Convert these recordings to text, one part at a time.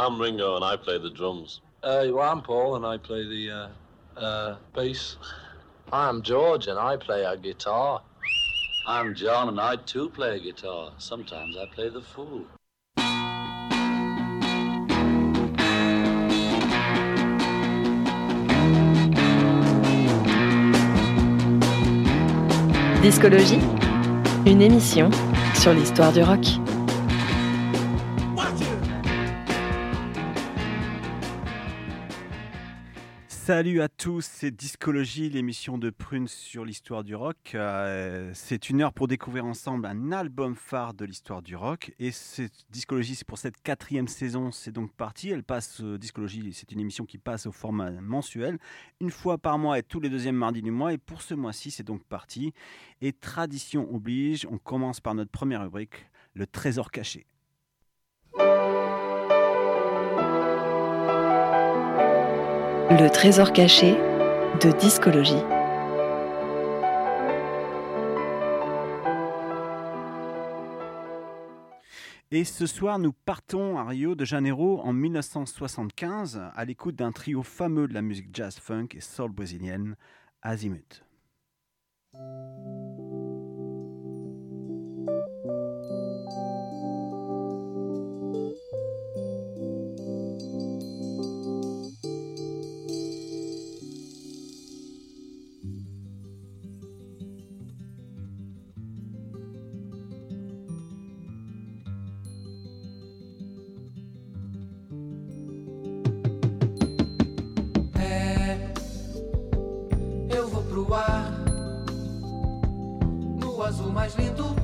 I'm Ringo and I play the drums. Uh, well, I'm Paul and I play the uh, uh, bass. I'm George and I play a guitar. I'm John and I too play a guitar. Sometimes I play the fool. Discologie, une émission sur l'histoire du rock. Salut à tous, c'est Discologie, l'émission de Prune sur l'histoire du rock. Euh, c'est une heure pour découvrir ensemble un album phare de l'histoire du rock. Et cette Discologie, c'est pour cette quatrième saison, c'est donc parti. Elle passe, euh, Discologie, c'est une émission qui passe au format mensuel, une fois par mois et tous les deuxièmes mardis du mois. Et pour ce mois-ci, c'est donc parti. Et tradition oblige, on commence par notre première rubrique, le trésor caché. Le trésor caché de discologie. Et ce soir, nous partons à Rio de Janeiro en 1975 à l'écoute d'un trio fameux de la musique jazz funk et soul brésilienne, Azimut. rosa, o mais lindo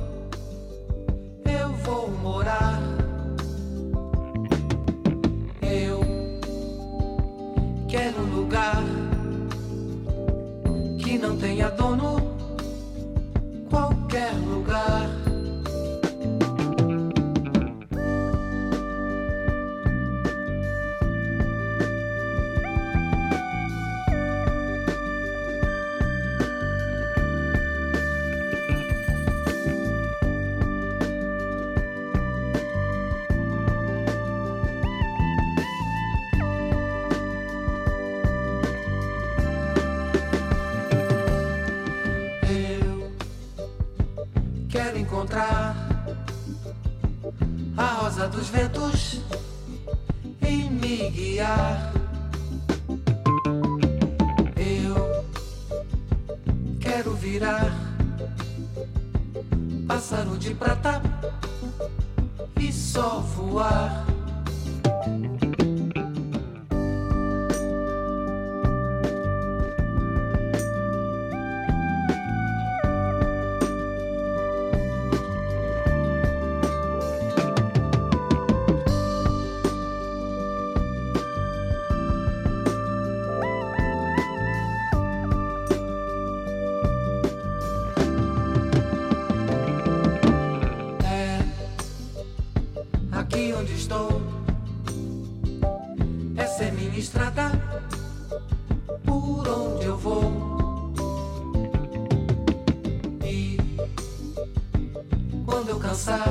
quando eu cansar,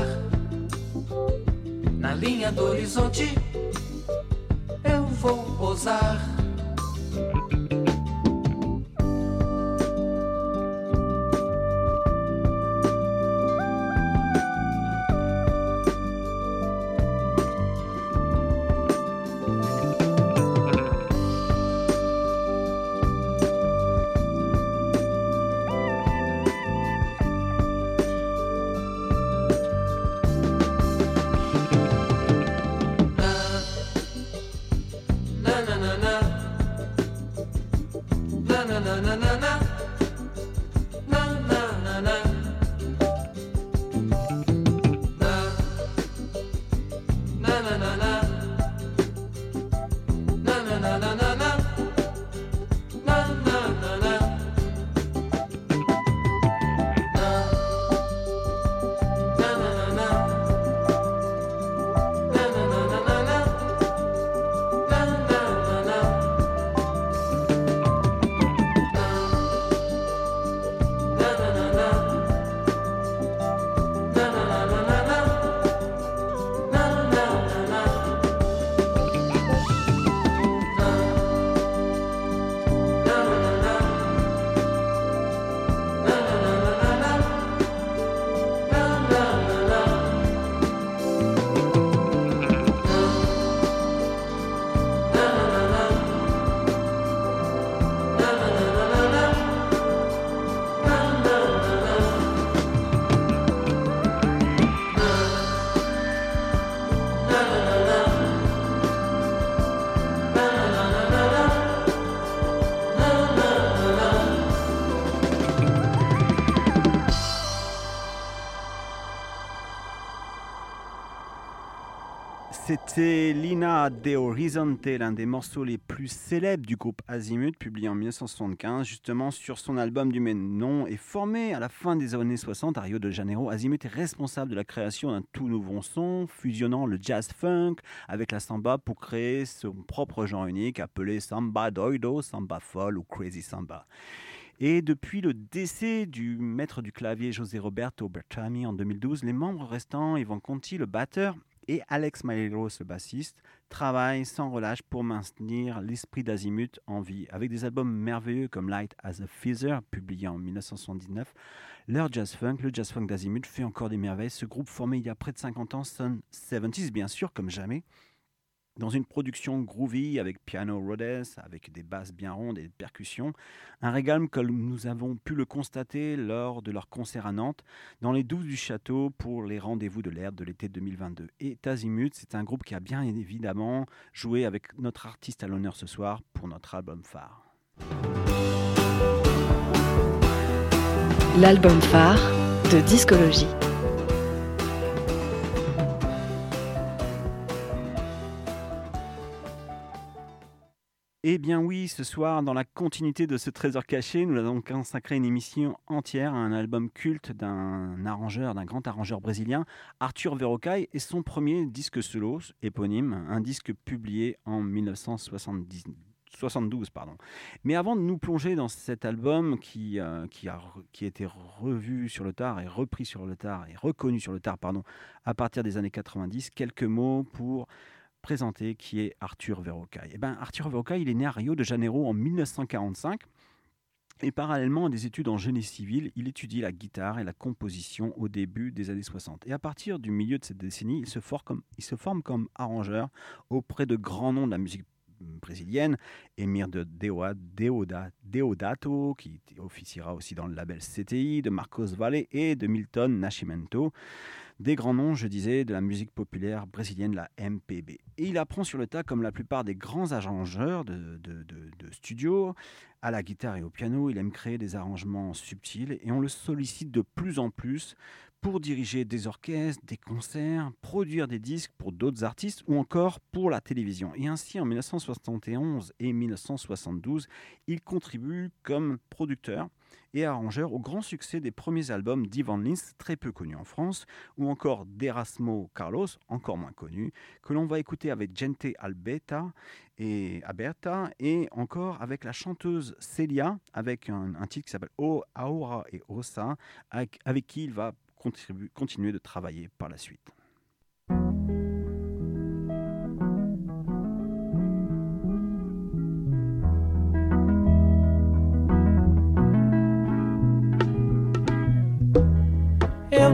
na linha do horizonte, eu vou pousar. C'est Lina de Horizonte, l'un des morceaux les plus célèbres du groupe Azimut, publié en 1975, justement sur son album du même nom, et formé à la fin des années 60 à Rio de Janeiro. Azimut est responsable de la création d'un tout nouveau son, fusionnant le jazz funk avec la samba pour créer son propre genre unique appelé samba doido, samba folle ou crazy samba. Et depuis le décès du maître du clavier José Roberto Bertami en 2012, les membres restants, Yvan Conti, le batteur, et Alex Maleros, le bassiste, travaillent sans relâche pour maintenir l'esprit d'Azimut en vie. Avec des albums merveilleux comme Light as a Feather, publié en 1979, leur jazz funk, le jazz funk d'Azimut, fait encore des merveilles. Ce groupe formé il y a près de 50 ans sonne 70s, bien sûr, comme jamais dans une production groovy avec piano Rhodes, avec des basses bien rondes et des percussions. Un régal comme nous avons pu le constater lors de leur concert à Nantes, dans les douves du château pour les rendez-vous de l'air de l'été 2022. Et Tazimut, c'est un groupe qui a bien évidemment joué avec notre artiste à l'honneur ce soir pour notre album phare. L'album phare de discologie. Eh bien oui, ce soir, dans la continuité de ce trésor caché, nous avons consacré une émission entière à un album culte d'un arrangeur, d'un grand arrangeur brésilien, Arthur Verocai, et son premier disque solo, éponyme, un disque publié en 1972. Pardon. Mais avant de nous plonger dans cet album qui, euh, qui a été revu sur le tard et repris sur le tard et reconnu sur le tard pardon, à partir des années 90, quelques mots pour présenter qui est Arthur Verocai. Eh ben, Arthur Verocai, il est né à Rio de Janeiro en 1945. Et parallèlement à des études en génie civil, il étudie la guitare et la composition au début des années 60. Et à partir du milieu de cette décennie, il se il se forme comme arrangeur auprès de grands noms de la musique brésilienne, Emir de Deoda, Deodato, qui officiera aussi dans le label CTI, de Marcos Valle et de Milton Nascimento des grands noms, je disais, de la musique populaire brésilienne, la MPB. Et il apprend sur le tas, comme la plupart des grands arrangeurs de, de, de, studio, à la guitare et au piano. Il aime créer des arrangements subtils et on le sollicite de plus en plus pour diriger des orchestres, des concerts, produire des disques pour d'autres artistes ou encore pour la télévision. Et ainsi, en 1971 et 1972, il contribue comme producteur et arrangeur au grand succès des premiers albums d'Ivan Lins, très peu connu en France, ou encore d'Erasmo Carlos, encore moins connu, que l'on va écouter avec Gente Albeta et Aberta, et encore avec la chanteuse Celia, avec un, titre qui s'appelle O Aura et Osa, avec, avec qui il va continuer de travailler par la suite.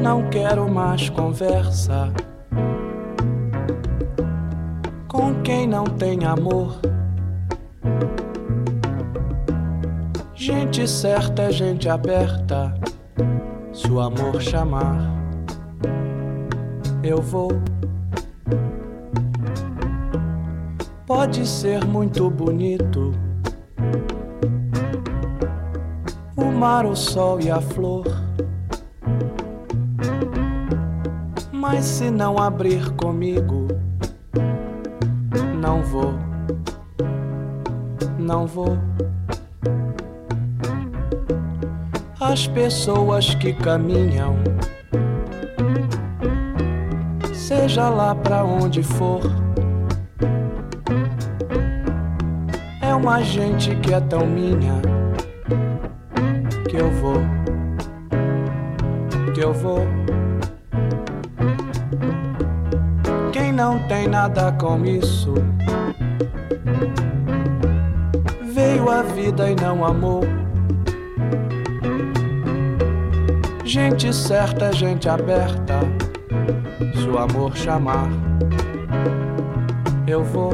Não quero mais conversa com quem não tem amor. Gente certa é gente aberta. Se o amor chamar, eu vou. Pode ser muito bonito o mar, o sol e a flor. Mas se não abrir comigo, não vou, não vou. As pessoas que caminham, seja lá pra onde for, é uma gente que é tão minha que eu vou, que eu vou. Nada com isso. Veio a vida e não amou. Gente certa, gente aberta. Se o amor chamar, eu vou,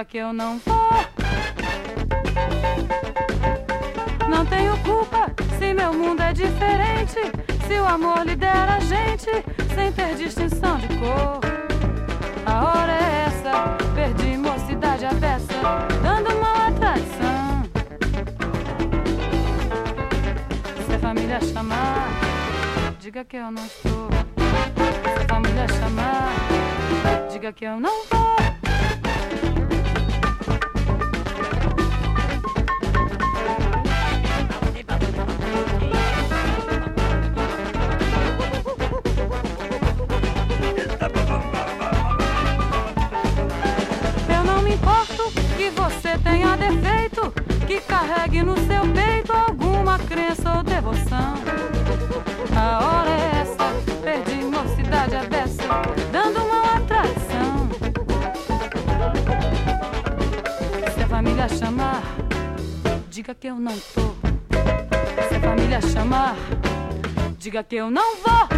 Diga que eu não vou. Não tenho culpa se meu mundo é diferente. Se o amor lidera a gente sem ter distinção de cor. A hora é essa, perdi mocidade a beça, dando mão à. Se a família chamar, diga que eu não estou. Se a família chamar, diga que eu não vou. Família chamar, diga que eu não tô. Se a família chamar, diga que eu não vou.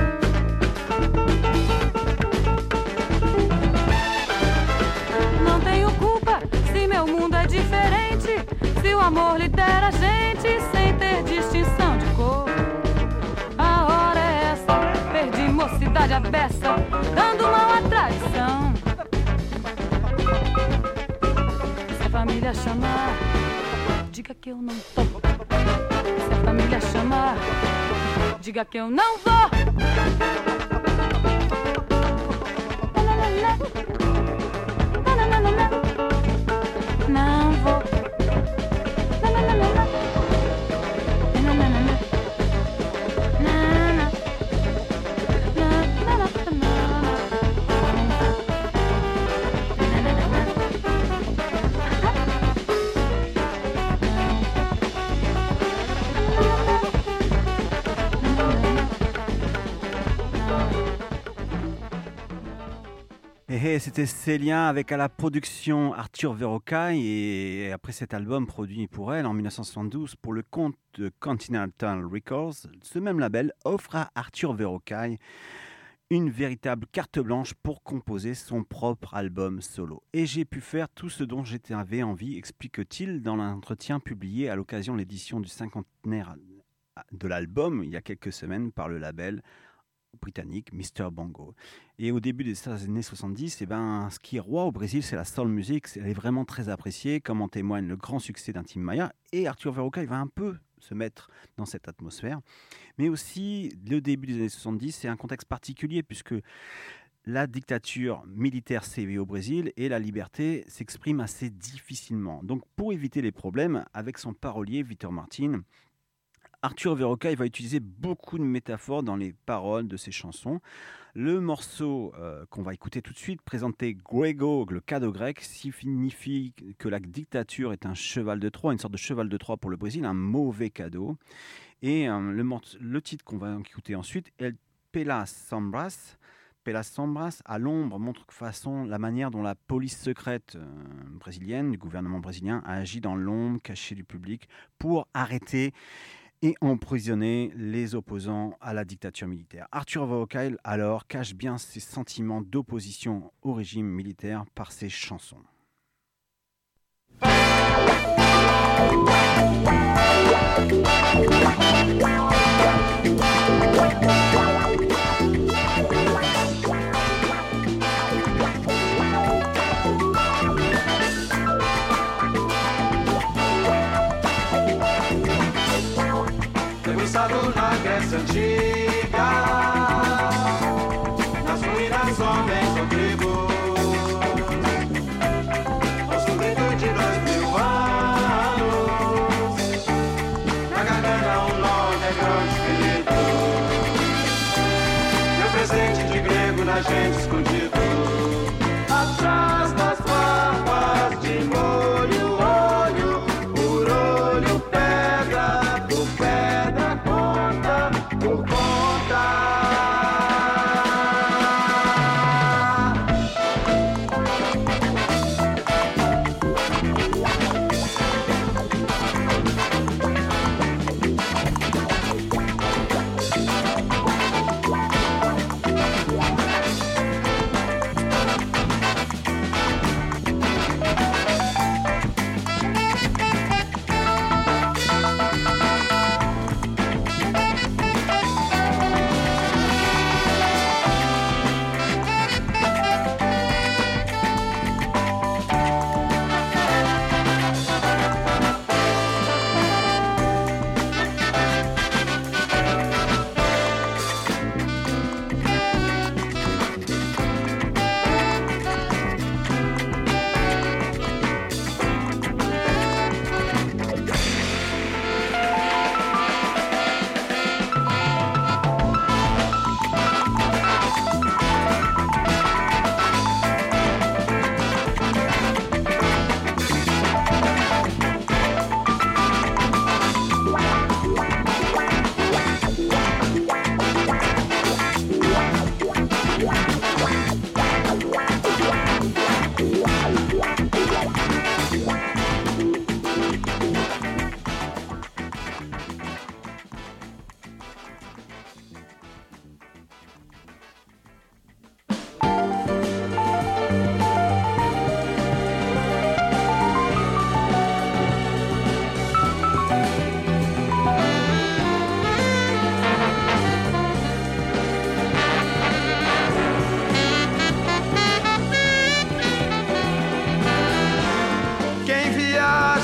Não tenho culpa se meu mundo é diferente. Se o amor lidera a gente sem ter distinção de cor. A hora é essa, perdi mocidade a beça, dando mão à traição. Família chamar, diga que eu não tô. Se a família chamar, diga que eu não vou. Não Et c'était Célia avec à la production Arthur Verrocaille et après cet album produit pour elle en 1972 pour le compte de Continental Records, ce même label offre à Arthur Verrocaille une véritable carte blanche pour composer son propre album solo. Et j'ai pu faire tout ce dont j'avais envie, explique-t-il dans l'entretien publié à l'occasion de l'édition du cinquantenaire de l'album il y a quelques semaines par le label britannique Mr. Bongo. Et au début des années 70, eh ben, ce qui est roi au Brésil, c'est la soul music. Elle est vraiment très appréciée, comme en témoigne le grand succès d'Intim Maya. Et Arthur Verroca, il va un peu se mettre dans cette atmosphère. Mais aussi, le début des années 70, c'est un contexte particulier puisque la dictature militaire sévit au Brésil et la liberté s'exprime assez difficilement. Donc, pour éviter les problèmes, avec son parolier Vitor Martin, Arthur Verroca il va utiliser beaucoup de métaphores dans les paroles de ses chansons. Le morceau euh, qu'on va écouter tout de suite, présenté Grego, le cadeau grec, signifie que la dictature est un cheval de Troie, une sorte de cheval de Troie pour le Brésil, un mauvais cadeau. Et euh, le, titre qu'on va écouter ensuite est Pelas Sombras. Pelas Sombras, à l'ombre, montre de façon la manière dont la police secrète euh, brésilienne, du gouvernement brésilien, a agi dans l'ombre cachée du public pour arrêter et emprisonner les opposants à la dictature militaire. Arthur Vocal, alors, cache bien ses sentiments d'opposition au régime militaire par ses chansons.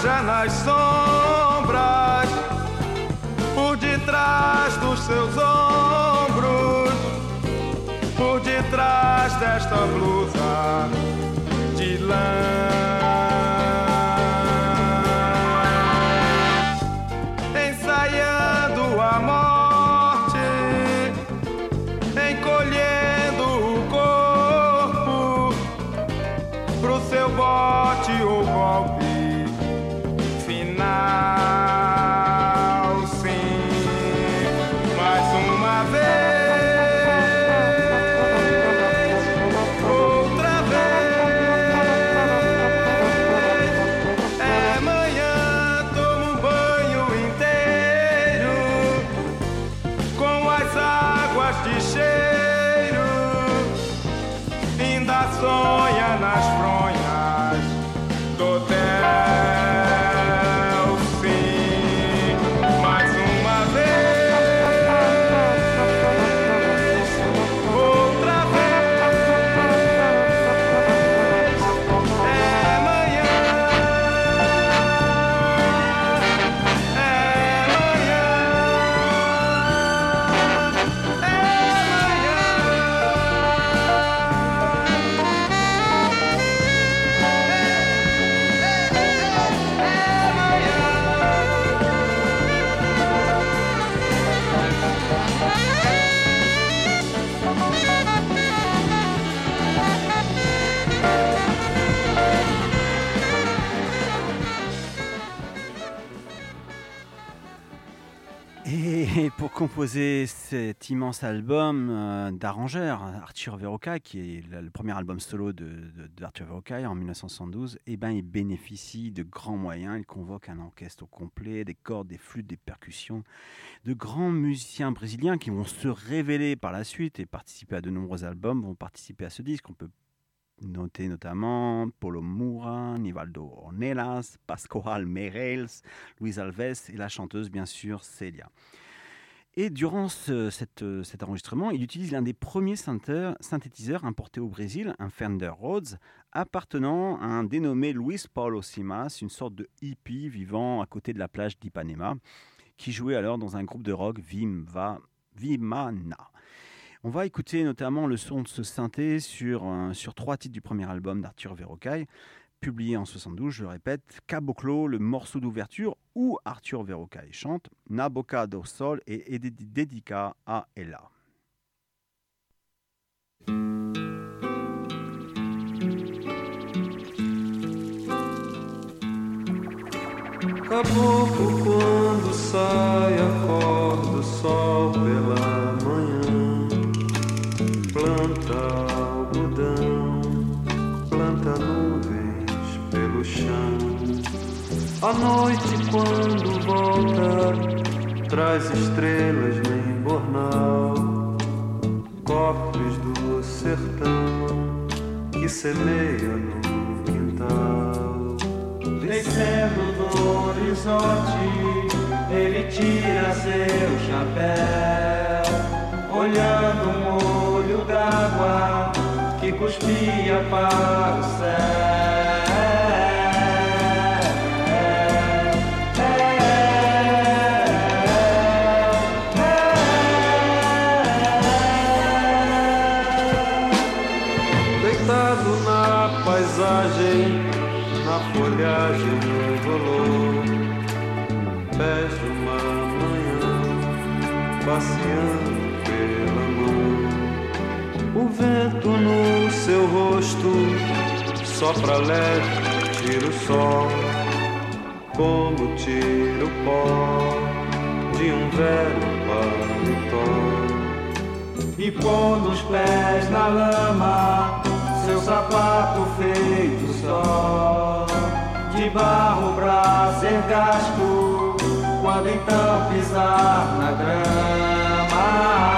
Viaja nas sombras, por detrás dos seus ombros, por detrás desta blusa de lã, Et pour composer cet immense album euh, d'arrangeur, Arthur Verocai, qui est le, premier album solo de, de- d'Arthur Verocai en 1972, eh ben, il bénéficie de grands moyens. Il convoque un orchestre au complet, des cordes, des flûtes, des percussions, de grands musiciens brésiliens qui vont se révéler par la suite et participer à de nombreux albums, vont participer à ce disque. Noter notamment Paulo Moura, Nivaldo Ornelas, Pascoal Meireles, Luis Alves et la chanteuse, bien sûr, Celia. Et durant cet enregistrement, il utilise l'un des premiers synthétiseurs, importés au Brésil, un Fender Rhodes, appartenant à un dénommé Luis Paulo Simas, une sorte de hippie vivant à côté de la plage d'Ipanema, qui jouait alors dans un groupe de rock Vimana. On va écouter notamment le son de ce synthé sur, euh, trois titres du premier album d'Arthur Verrocaille, publié en 72, je le répète, Caboclo, le morceau d'ouverture où Arthur Verrocaille chante, Naboca do Sol et Dedica à Ella. Caboclo, À noite quando volta, traz estrelas no embornal. Cofres do sertão que semeia no quintal. Descendo do horizonte, ele tira seu chapéu, olhando um olho d'água que cuspia para o céu. Passeando pela mão. O vento no seu rosto sopra leve, tira o sol, como tira o pó de um velho paletó. E pondo os pés na lama, seu sapato feito só, de barro pra ser gasto, quando então pisar na grama.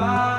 fire.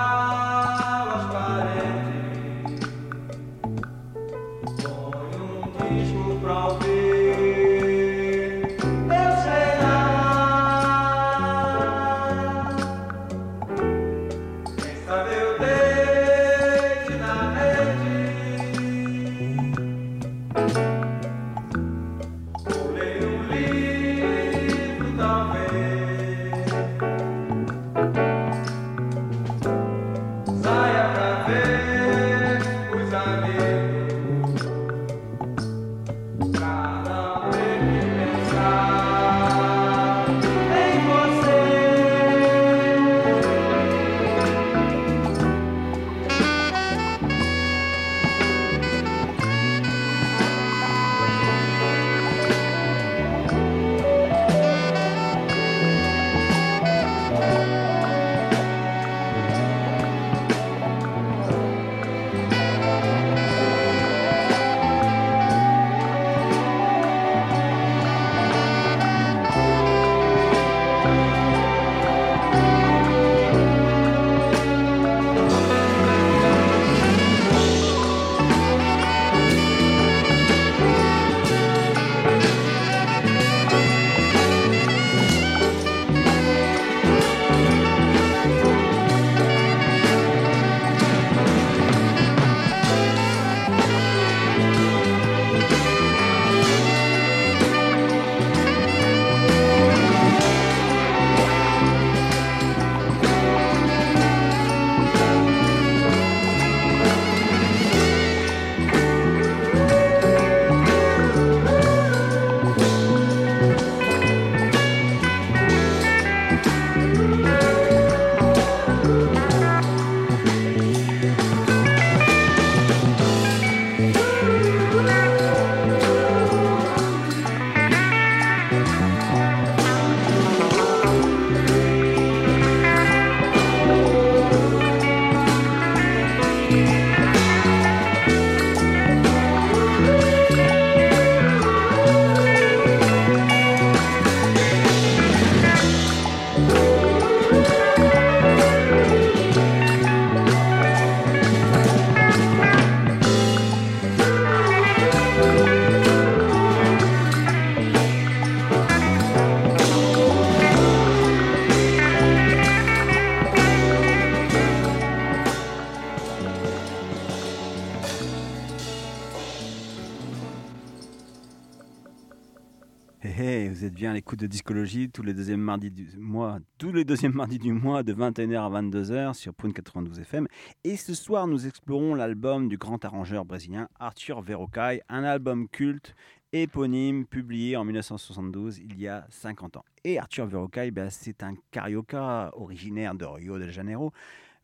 Discologie tous les deuxièmes mardis du mois, tous les deuxièmes mardis du mois de 21h à 22h sur Prune 92 FM. Et ce soir, nous explorons l'album du grand arrangeur brésilien Arthur Verocai, un album culte éponyme publié en 1972, il y a 50 ans. Et Arthur Verocai, ben, c'est un carioca originaire de Rio de Janeiro,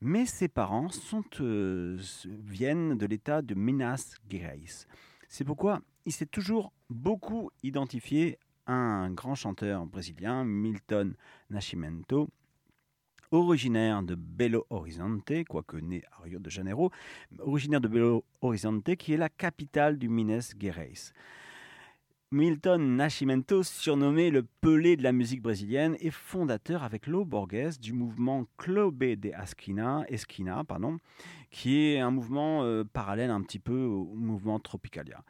mais ses parents sont, euh, viennent de l'état de Minas Gerais. C'est pourquoi il s'est toujours beaucoup identifié un grand chanteur brésilien, Milton Nascimento, originaire de Belo Horizonte, quoique né à Rio de Janeiro, originaire de Belo Horizonte, qui est la capitale du Minas Gerais. Milton Nascimento, surnommé le Pelé de la musique brésilienne, est fondateur avec Lo Borges du mouvement Clube de Esquina, Esquina pardon, qui est un mouvement euh, parallèle un petit peu au mouvement Tropicalia.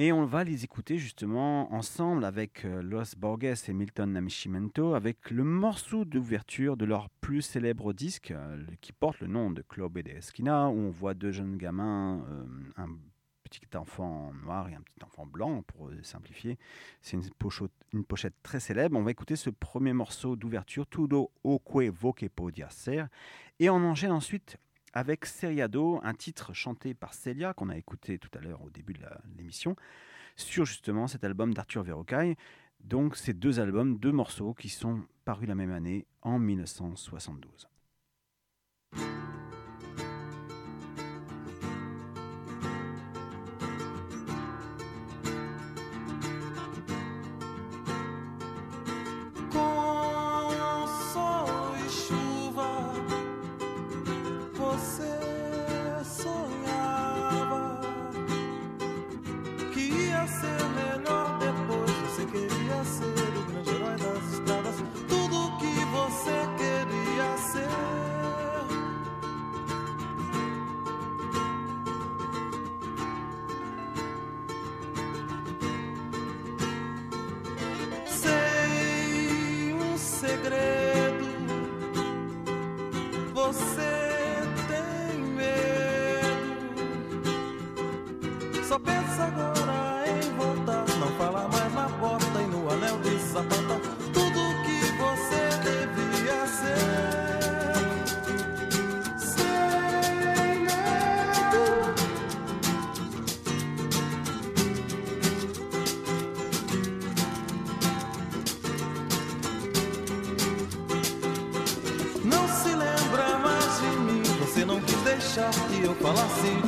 Et on va les écouter justement ensemble avec euh, Los Borges et Milton Nascimento, avec le morceau d'ouverture de leur plus célèbre disque euh, qui porte le nom de Clube de Esquina, où on voit deux jeunes gamins, euh, un petit enfant noir et un petit enfant blanc, pour simplifier. C'est une, pochette, très célèbre. On va écouter ce premier morceau d'ouverture, Tudo o que voque podia ser, et on enchaîne ensuite avec Seriado, un titre chanté par Celia qu'on a écouté tout à l'heure au début de l'émission, sur justement cet album d'Arthur Verocai. Donc ces deux albums, deux morceaux qui sont parus la même année en 1972. fala assim.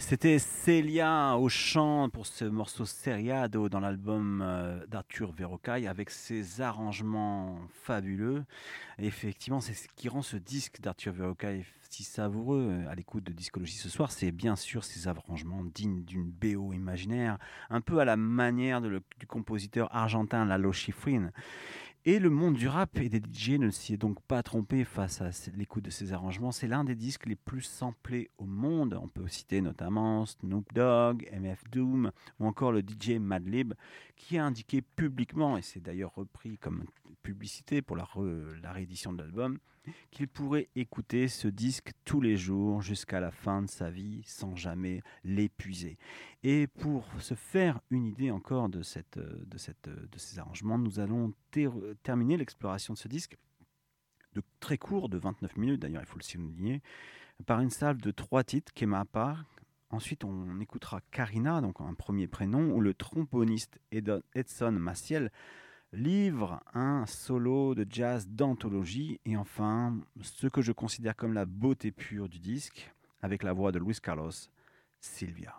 C'était Célia au chant pour ce morceau Seriado dans l'album euh, d'Arthur Verrocaille avec ses arrangements fabuleux. Et effectivement, c'est ce qui rend ce disque d'Arthur Verrocaille si savoureux euh, à l'écoute de Discologie ce soir. C'est bien sûr ces arrangements dignes d'une BO imaginaire, un peu à la manière du compositeur argentin Lalo Schifrin. Et le monde du rap et des DJ ne s'y est donc pas trompé face à l'écoute de ces arrangements. C'est l'un des disques les plus samplés au monde. On peut citer notamment Snoop Dogg, MF Doom ou encore le DJ Madlib qui a indiqué publiquement, et c'est d'ailleurs repris comme publicité pour la, re- la réédition de l'album, qu'il pourrait écouter ce disque tous les jours jusqu'à la fin de sa vie sans jamais l'épuiser. Et pour se faire une idée encore de, euh, euh, ces arrangements, nous allons ter- terminer l'exploration de ce disque de très court, de 29 minutes d'ailleurs, il faut le souligner, par une salve de trois titres, Kemapa. Ensuite, on écoutera Karina, donc un premier prénom, où le tromboniste Edson Maciel livre un solo de jazz d'anthologie. Et enfin, ce que je considère comme la beauté pure du disque, avec la voix de Luis Carlos, Sylvia.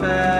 Bye.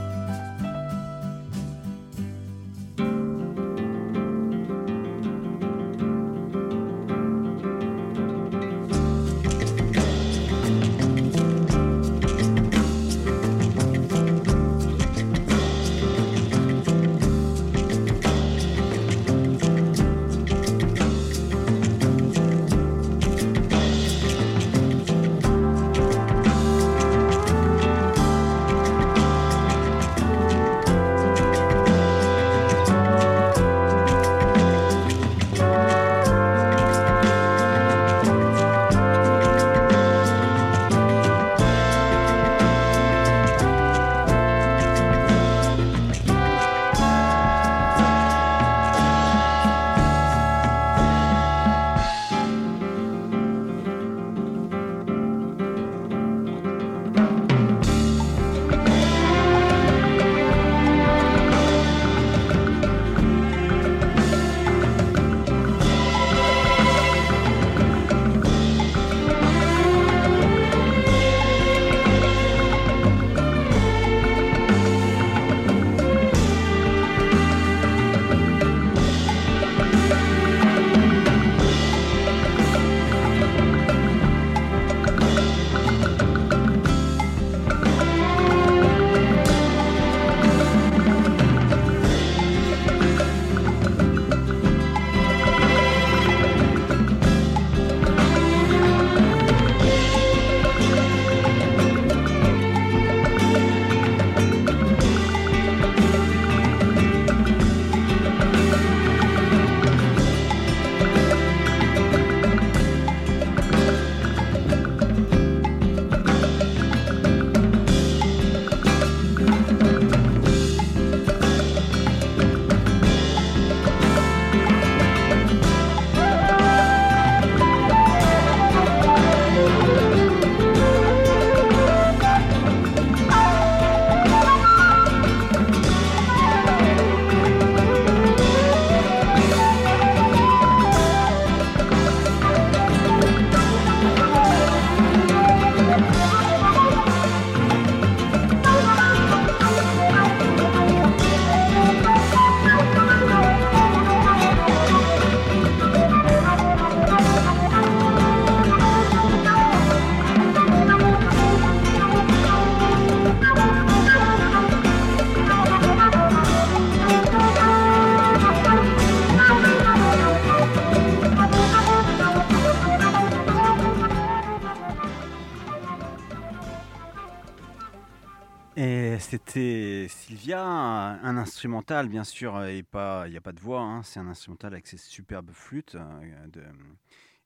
Bien sûr, et pas, il n'y a pas de voix, hein, c'est un instrumental avec ses superbes flûtes. euh,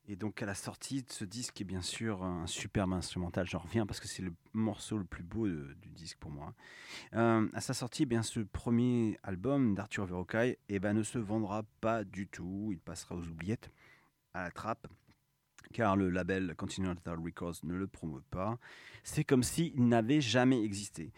et donc à la sortie de ce disque est bien sûr un superbe instrumental, j'en reviens parce que c'est le morceau le plus beau du disque pour moi. Euh, à sa sortie, eh bien, ce premier album d'Arthur Verrocaille eh ben, ne se vendra pas du tout, il passera aux oubliettes, à la trappe car le label Continental Records ne le promeut pas. C'est comme s'il n'avait jamais existé.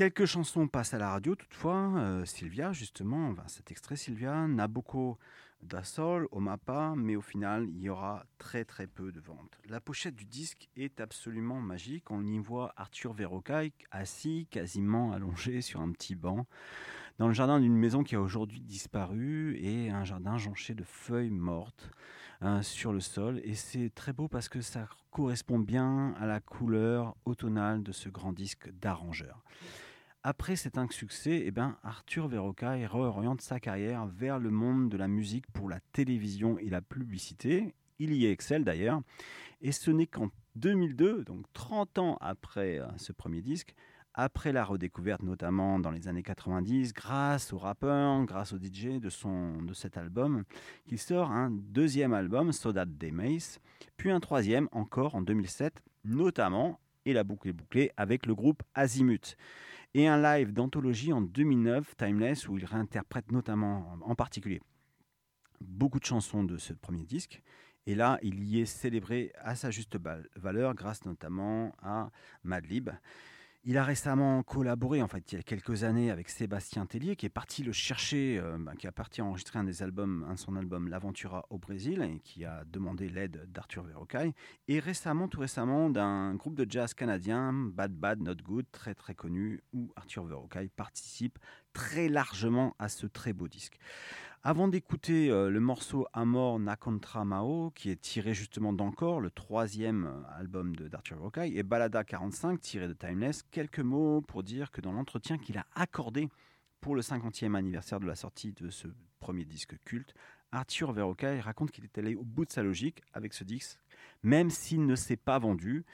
Quelques chansons passent à la radio toutefois. Euh, Sylvia, justement, cet extrait Sylvia, Nabucco da Sol, au Mapa, mais au final, il y aura très très peu de ventes. La pochette du disque est absolument magique. On y voit Arthur Verrocaille assis, quasiment allongé sur un petit banc, dans le jardin d'une maison qui a aujourd'hui disparu et un jardin jonché de feuilles mortes hein, sur le sol. Et c'est très beau parce que ça correspond bien à la couleur automnale de ce grand disque d'arrangeur. Après cet insuccès, eh ben, Arthur Verrocaille réoriente sa carrière vers le monde de la musique pour la télévision et la publicité. Il y excelle d'ailleurs. Et ce n'est qu'en 2002, donc 30 ans après euh, ce premier disque, après la redécouverte notamment dans les années 90, grâce aux rappeurs, grâce au DJ de, son, de cet album, qu'il sort un deuxième album, Soda de Mace, puis un troisième encore en 2007, notamment, et la boucle est bouclée, avec le groupe Azimut. Et un live d'anthologie en 2009, Timeless, où il réinterprète notamment, en particulier, beaucoup de chansons de ce premier disque. Et là, il y est célébré à sa juste valeur grâce notamment à Madlib. Il a récemment collaboré, en fait, il y a quelques années, avec Sébastien Tellier, qui est parti le chercher, euh, bah, qui a parti enregistrer un des albums, un de son album L'Aventura au Brésil, et qui a demandé l'aide d'Arthur Verrocaille. Et récemment, tout récemment, d'un groupe de jazz canadien, Bad Bad Not Good, très très connu, où Arthur Verrocaille participe très largement à ce très beau disque. Avant d'écouter euh, le morceau Amor na contra Mao, qui est tiré justement d'Encore, le troisième euh, album d'Arthur Verrocaille, et Balada 45, tiré de Timeless, quelques mots pour dire que dans l'entretien qu'il a accordé pour le 50e anniversaire de la sortie de ce premier disque culte, Arthur Verrocaille raconte qu'il est allé au bout de sa logique avec ce disque, même s'il ne s'est pas vendu.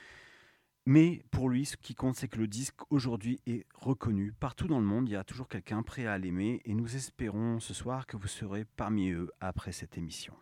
Mais pour lui, ce qui compte, c'est que le disque aujourd'hui est reconnu. Partout dans le monde, il y a toujours quelqu'un prêt à l'aimer et nous espérons ce soir que vous serez parmi eux après cette émission.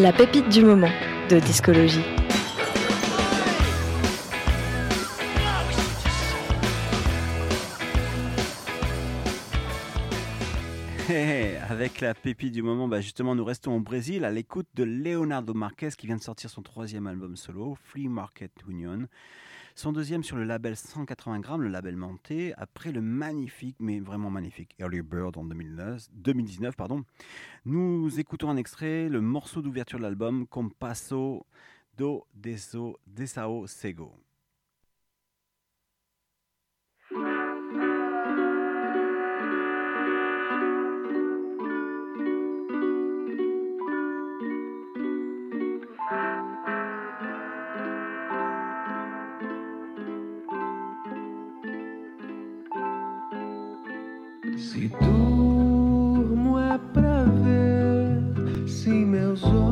La pépite du moment de discologie. Et avec la pépite du moment, bah justement, nous restons au Brésil à l'écoute de Leonardo Marquez qui vient de sortir son troisième album solo, Free Market Union. Son deuxième sur le label 180 grammes, le label Monté, après le magnifique, mais vraiment magnifique, Early Bird en 2009, 2019. Pardon. Nous écoutons un extrait, le morceau d'ouverture de l'album, Compasso do Deso, Desao Sego. Se durmo é pra ver se meus olhos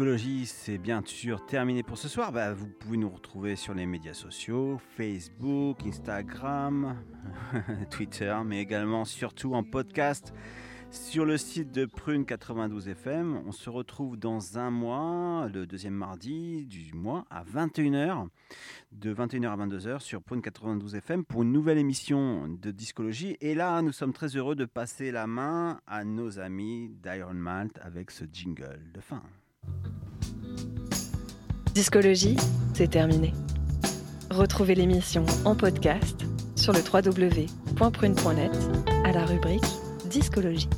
Et Discologie, c'est bien sûr terminé pour ce soir. Bah, vous pouvez nous retrouver sur les médias sociaux, Facebook, Instagram, Twitter, mais également surtout en podcast sur le site de Prune 92 FM. On se retrouve dans un mois, le deuxième mardi du mois, à 21h, de 21h à 22h sur Prune 92 FM pour une nouvelle émission de discologie. Et là, nous sommes très heureux de passer la main à nos amis d'Iron Malt avec ce jingle de fin. Discologie, c'est terminé. Retrouvez l'émission en podcast sur le www.prune.net à la rubrique Discologie.